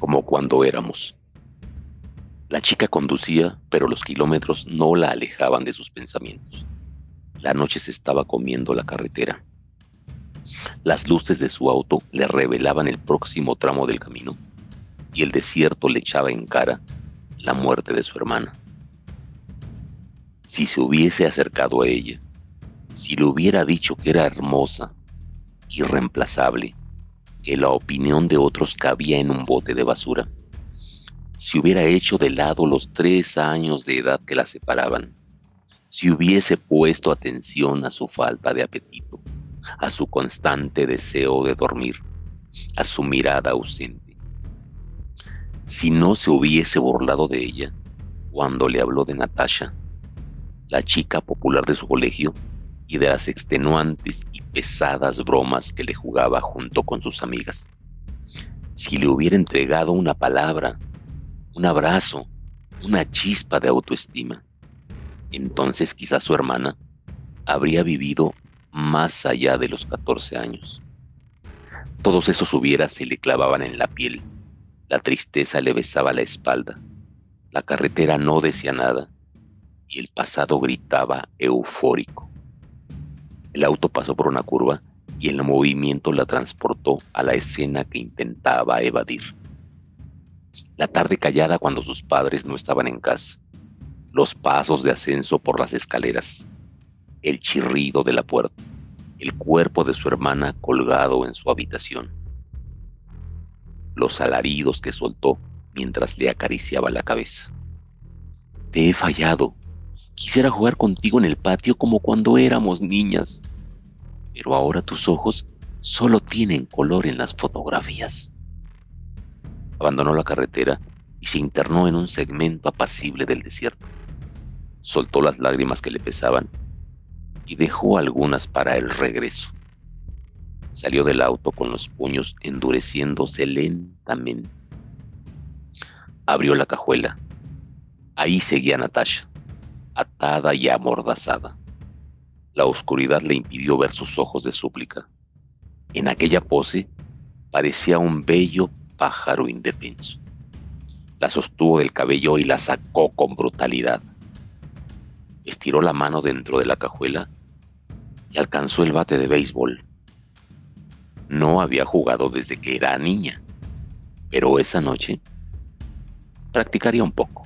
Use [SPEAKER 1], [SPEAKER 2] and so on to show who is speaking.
[SPEAKER 1] cuando éramos. La chica conducía, pero los kilómetros no la alejaban de sus pensamientos. La noche se estaba comiendo la carretera. Las luces de su auto le revelaban el próximo tramo del camino y el desierto le echaba en cara la muerte de su hermana. Si se hubiese acercado a ella, si le hubiera dicho que era hermosa, irreemplazable, que la opinión de otros cabía en un bote de basura, si hubiera hecho de lado los tres años de edad que la separaban, si hubiese puesto atención a su falta de apetito, a su constante deseo de dormir, a su mirada ausente, si no se hubiese burlado de ella cuando le habló de Natasha, la chica popular de su colegio, y de las extenuantes y pesadas bromas que le jugaba junto con sus amigas. Si le hubiera entregado una palabra, un abrazo, una chispa de autoestima, entonces quizás su hermana habría vivido más allá de los 14 años. Todos esos hubieras se le clavaban en la piel, la tristeza le besaba la espalda, la carretera no decía nada y el pasado gritaba eufórico. El auto pasó por una curva y el movimiento la transportó a la escena que intentaba evadir. La tarde callada cuando sus padres no estaban en casa, los pasos de ascenso por las escaleras, el chirrido de la puerta, el cuerpo de su hermana colgado en su habitación, los alaridos que soltó mientras le acariciaba la cabeza. Te he fallado, Quisiera jugar contigo en el patio como cuando éramos niñas, pero ahora tus ojos solo tienen color en las fotografías. Abandonó la carretera y se internó en un segmento apacible del desierto. Soltó las lágrimas que le pesaban y dejó algunas para el regreso. Salió del auto con los puños endureciéndose lentamente. Abrió la cajuela. Ahí seguía Natasha atada y amordazada. La oscuridad le impidió ver sus ojos de súplica. En aquella pose parecía un bello pájaro indefenso. La sostuvo del cabello y la sacó con brutalidad. Estiró la mano dentro de la cajuela y alcanzó el bate de béisbol. No había jugado desde que era niña, pero esa noche practicaría un poco.